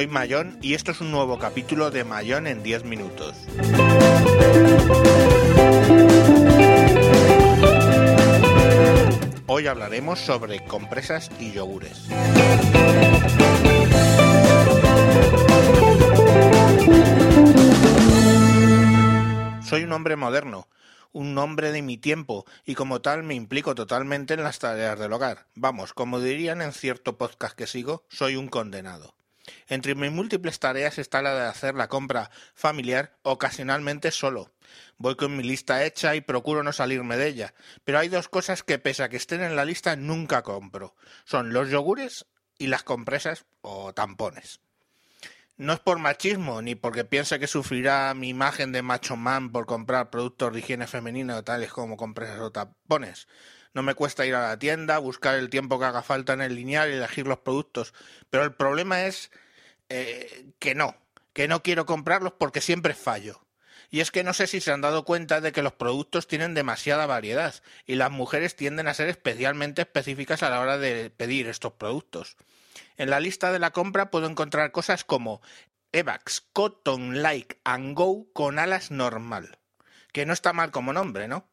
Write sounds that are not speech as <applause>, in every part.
Soy Mayón y esto es un nuevo capítulo de Mayón en 10 minutos. Hoy hablaremos sobre compresas y yogures. Soy un hombre moderno, un hombre de mi tiempo y como tal me implico totalmente en las tareas del hogar. Vamos, como dirían en cierto podcast que sigo, soy un condenado. Entre mis múltiples tareas está la de hacer la compra familiar ocasionalmente solo. Voy con mi lista hecha y procuro no salirme de ella, pero hay dos cosas que pese a que estén en la lista nunca compro. Son los yogures y las compresas o tampones. No es por machismo, ni porque piense que sufrirá mi imagen de macho man por comprar productos de higiene femenino tales como compresas o tampones. No me cuesta ir a la tienda, buscar el tiempo que haga falta en el lineal y elegir los productos. Pero el problema es eh, que no, que no quiero comprarlos porque siempre fallo. Y es que no sé si se han dado cuenta de que los productos tienen demasiada variedad y las mujeres tienden a ser especialmente específicas a la hora de pedir estos productos. En la lista de la compra puedo encontrar cosas como Evax Cotton Like and Go con alas normal, que no está mal como nombre, ¿no?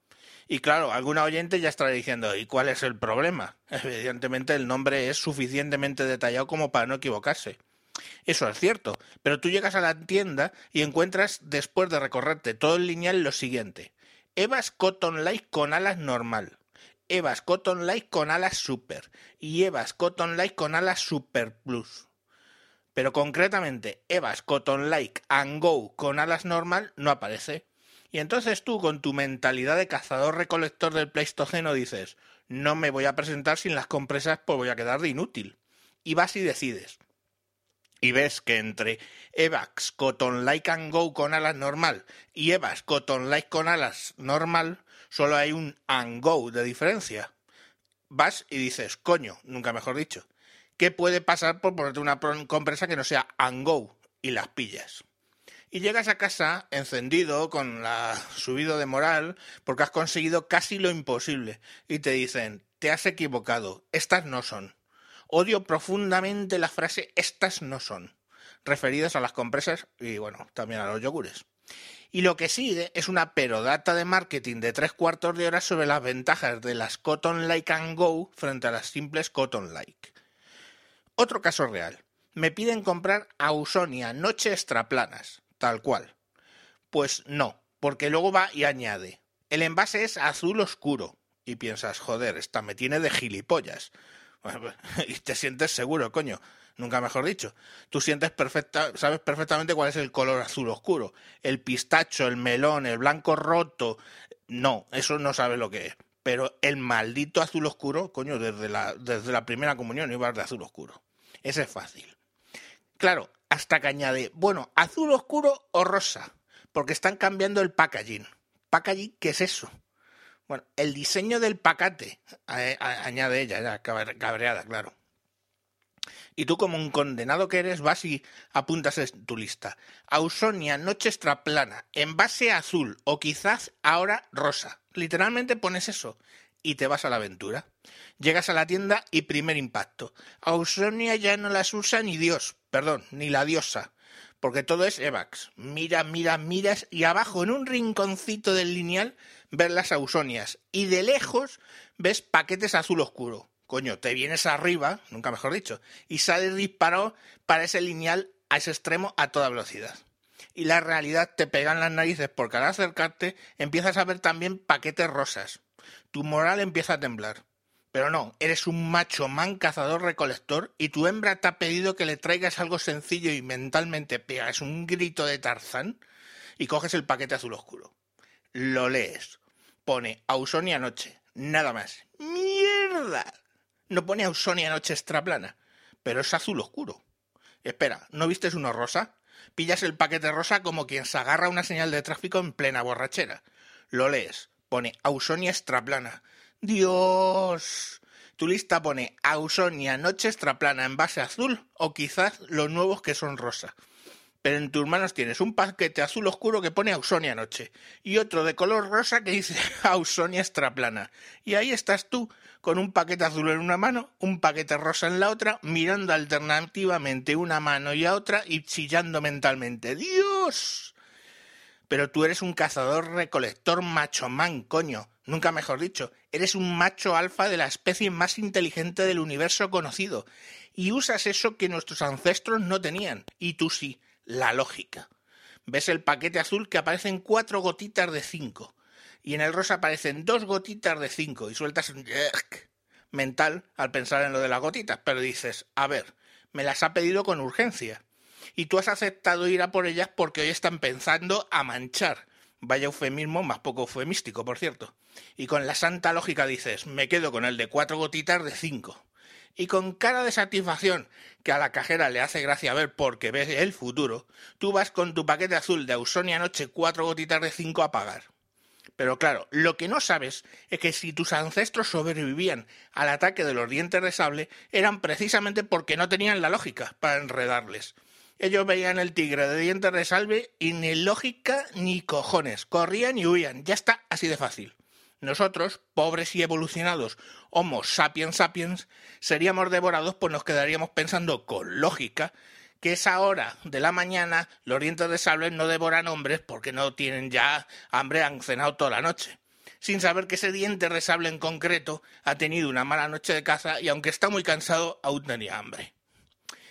Y claro, alguna oyente ya estará diciendo, ¿y cuál es el problema? <laughs> Evidentemente el nombre es suficientemente detallado como para no equivocarse. Eso es cierto, pero tú llegas a la tienda y encuentras, después de recorrerte todo el lineal, lo siguiente. Evas Cotton Like con alas normal. Evas Cotton Light con alas Super y Evas Cotton Light con alas Super Plus. Pero concretamente Evas Cotton Light and Go con alas normal no aparece. Y entonces tú con tu mentalidad de cazador recolector del Pleistoceno dices, no me voy a presentar sin las compresas pues voy a quedar de inútil. Y vas y decides. Y ves que entre Evax Cotton Light and Go con alas normal y Evas Cotton Light con alas normal solo hay un and go de diferencia. Vas y dices, coño, nunca mejor dicho, ¿qué puede pasar por ponerte una compresa que no sea and go? Y las pillas. Y llegas a casa encendido, con la subido de moral, porque has conseguido casi lo imposible. Y te dicen, te has equivocado, estas no son. Odio profundamente la frase estas no son, referidas a las compresas y bueno, también a los yogures. Y lo que sigue es una perodata de marketing de tres cuartos de hora sobre las ventajas de las Cotton Like and Go frente a las simples Cotton Like. Otro caso real. Me piden comprar Ausonia noche extraplanas, tal cual. Pues no, porque luego va y añade. El envase es azul oscuro. Y piensas, joder, esta me tiene de gilipollas. <laughs> y te sientes seguro, coño nunca mejor dicho. Tú sientes perfecta, sabes perfectamente cuál es el color azul oscuro. El pistacho, el melón, el blanco roto. No, eso no sabes lo que es. Pero el maldito azul oscuro, coño, desde la, desde la primera comunión ibas de azul oscuro. Ese es fácil. Claro, hasta que añade, bueno, azul oscuro o rosa, porque están cambiando el packaging. ¿Packaging qué es eso? Bueno, el diseño del pacate, añade ella, ya cabreada, claro. Y tú, como un condenado que eres, vas y apuntas en tu lista. Ausonia, noche extraplana, envase azul o quizás ahora rosa. Literalmente pones eso y te vas a la aventura. Llegas a la tienda y primer impacto. Ausonia ya no las usa ni Dios, perdón, ni la diosa. Porque todo es Evax. Mira, mira, miras y abajo en un rinconcito del lineal ves las ausonias. Y de lejos ves paquetes azul oscuro coño, te vienes arriba, nunca mejor dicho, y sales disparado para ese lineal a ese extremo a toda velocidad. Y la realidad te pega en las narices porque al acercarte empiezas a ver también paquetes rosas. Tu moral empieza a temblar. Pero no, eres un macho man cazador recolector y tu hembra te ha pedido que le traigas algo sencillo y mentalmente pegas un grito de Tarzán y coges el paquete azul oscuro. Lo lees. Pone Ausonia Noche. Nada más. ¡Mierda! no pone Ausonia noche extraplana, pero es azul oscuro. Espera, ¿no vistes uno rosa? Pillas el paquete rosa como quien se agarra una señal de tráfico en plena borrachera. Lo lees, pone Ausonia extraplana. Dios. Tu lista pone Ausonia noche extraplana en base azul o quizás los nuevos que son rosa. Pero en tus manos tienes un paquete azul oscuro que pone Ausonia Noche y otro de color rosa que dice <laughs> Ausonia Extraplana. Y ahí estás tú, con un paquete azul en una mano, un paquete rosa en la otra, mirando alternativamente una mano y a otra y chillando mentalmente. ¡Dios! Pero tú eres un cazador recolector macho man, coño. Nunca mejor dicho, eres un macho alfa de la especie más inteligente del universo conocido. Y usas eso que nuestros ancestros no tenían. Y tú sí, la lógica. Ves el paquete azul que aparecen cuatro gotitas de cinco. Y en el rosa aparecen dos gotitas de cinco. Y sueltas un mental al pensar en lo de las gotitas. Pero dices, a ver, me las ha pedido con urgencia y tú has aceptado ir a por ellas porque hoy están pensando a manchar. Vaya eufemismo más poco eufemístico, por cierto. Y con la santa lógica dices, me quedo con el de cuatro gotitas de cinco. Y con cara de satisfacción, que a la cajera le hace gracia ver porque ves el futuro, tú vas con tu paquete azul de Ausonia Noche cuatro gotitas de cinco a pagar. Pero claro, lo que no sabes es que si tus ancestros sobrevivían al ataque de los dientes de sable, eran precisamente porque no tenían la lógica para enredarles. Ellos veían el tigre de dientes de salve y ni lógica ni cojones. Corrían y huían. Ya está así de fácil. Nosotros, pobres y evolucionados Homo sapiens sapiens, seríamos devorados pues nos quedaríamos pensando con lógica que esa hora de la mañana los dientes de sable no devoran hombres porque no tienen ya hambre, han cenado toda la noche. Sin saber que ese diente de sable en concreto ha tenido una mala noche de caza y aunque está muy cansado, aún tenía hambre.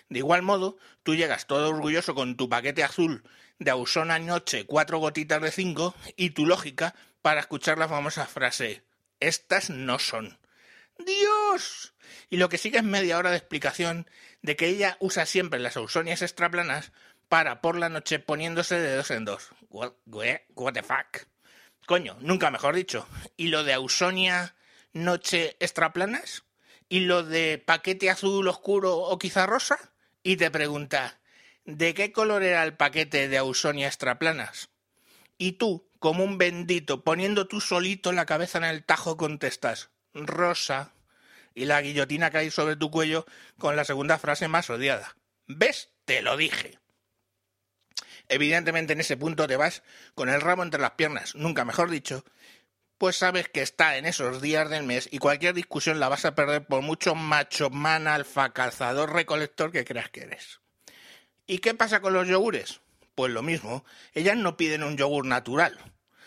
De igual modo, tú llegas todo orgulloso con tu paquete azul de Ausona Noche, cuatro gotitas de cinco, y tu lógica para escuchar la famosa frase Estas no son. ¡Dios! Y lo que sigue es media hora de explicación de que ella usa siempre las ausonias extraplanas para por la noche poniéndose de dos en dos. What, the fuck? Coño, nunca mejor dicho. ¿Y lo de Ausonia noche extraplanas? ¿Y lo de paquete azul oscuro o quizá rosa? y te pregunta ¿de qué color era el paquete de Ausonia extraplanas? Y tú, como un bendito, poniendo tú solito la cabeza en el tajo, contestas rosa. Y la guillotina cae sobre tu cuello con la segunda frase más odiada. ¿Ves? Te lo dije. Evidentemente en ese punto te vas con el ramo entre las piernas, nunca mejor dicho, pues sabes que está en esos días del mes y cualquier discusión la vas a perder por mucho macho, man, alfa, cazador, recolector que creas que eres. ¿Y qué pasa con los yogures? Pues lo mismo, ellas no piden un yogur natural,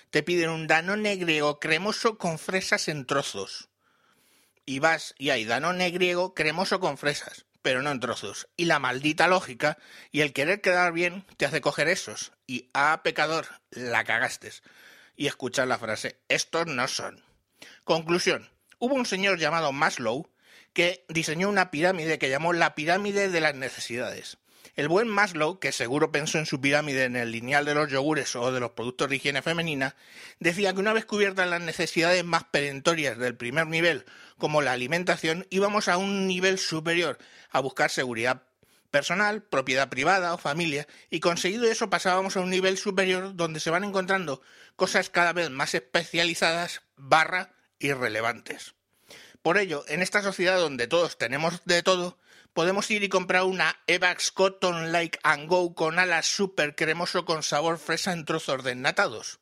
te piden un danone griego cremoso con fresas en trozos. Y vas y hay danone griego cremoso con fresas, pero no en trozos. Y la maldita lógica y el querer quedar bien te hace coger esos. Y, ah, pecador, la cagastes y escuchar la frase estos no son. Conclusión. Hubo un señor llamado Maslow que diseñó una pirámide que llamó la pirámide de las necesidades. El buen Maslow, que seguro pensó en su pirámide en el lineal de los yogures o de los productos de higiene femenina, decía que una vez cubiertas las necesidades más perentorias del primer nivel, como la alimentación, íbamos a un nivel superior, a buscar seguridad personal, propiedad privada o familia, y conseguido eso pasábamos a un nivel superior donde se van encontrando cosas cada vez más especializadas barra irrelevantes. Por ello, en esta sociedad donde todos tenemos de todo, podemos ir y comprar una Evax Cotton Like and Go con alas super cremoso con sabor fresa en trozos desnatados.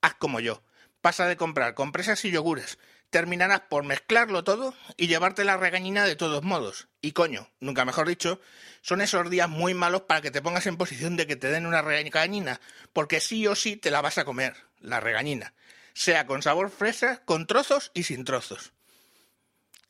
Haz como yo. Pasa de comprar compresas y yogures, terminarás por mezclarlo todo y llevarte la regañina de todos modos. Y coño, nunca mejor dicho, son esos días muy malos para que te pongas en posición de que te den una regañina, porque sí o sí te la vas a comer, la regañina, sea con sabor fresa, con trozos y sin trozos.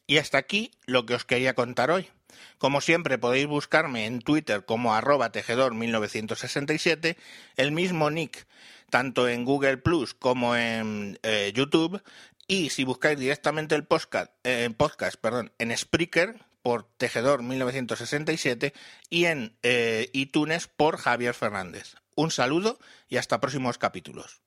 Y hasta aquí lo que os quería contar hoy. Como siempre podéis buscarme en Twitter como arroba tejedor1967, el mismo nick tanto en Google Plus como en eh, YouTube, y si buscáis directamente el podcast, en Spreaker por Tejedor 1967 y en eh, iTunes por Javier Fernández. Un saludo y hasta próximos capítulos.